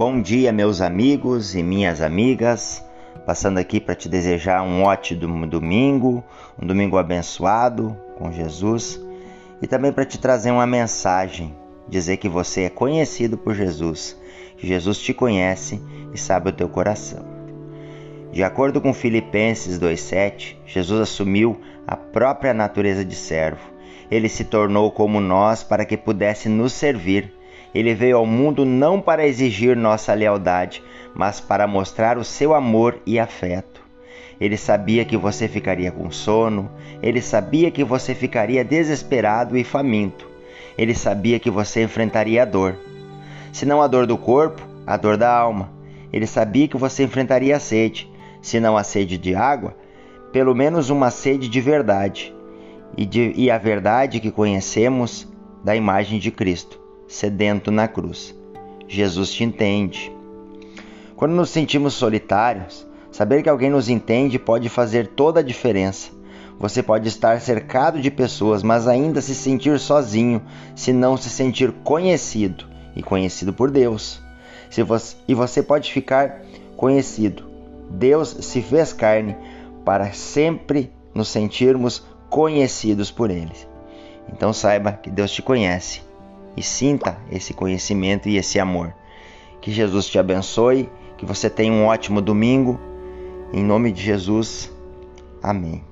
Bom dia, meus amigos e minhas amigas. Passando aqui para te desejar um ótimo domingo, um domingo abençoado com Jesus e também para te trazer uma mensagem, dizer que você é conhecido por Jesus, que Jesus te conhece e sabe o teu coração. De acordo com Filipenses 2:7, Jesus assumiu a própria natureza de servo. Ele se tornou como nós para que pudesse nos servir ele veio ao mundo não para exigir nossa lealdade, mas para mostrar o seu amor e afeto. Ele sabia que você ficaria com sono, ele sabia que você ficaria desesperado e faminto. Ele sabia que você enfrentaria a dor. Se não a dor do corpo, a dor da alma. Ele sabia que você enfrentaria a sede, se não a sede de água, pelo menos uma sede de verdade, e, de, e a verdade que conhecemos da imagem de Cristo sedento na cruz. Jesus te entende. Quando nos sentimos solitários, saber que alguém nos entende pode fazer toda a diferença. Você pode estar cercado de pessoas, mas ainda se sentir sozinho, se não se sentir conhecido e conhecido por Deus. Se você, e você pode ficar conhecido. Deus se fez carne para sempre nos sentirmos conhecidos por Ele. Então saiba que Deus te conhece e sinta esse conhecimento e esse amor. Que Jesus te abençoe, que você tenha um ótimo domingo. Em nome de Jesus, amém.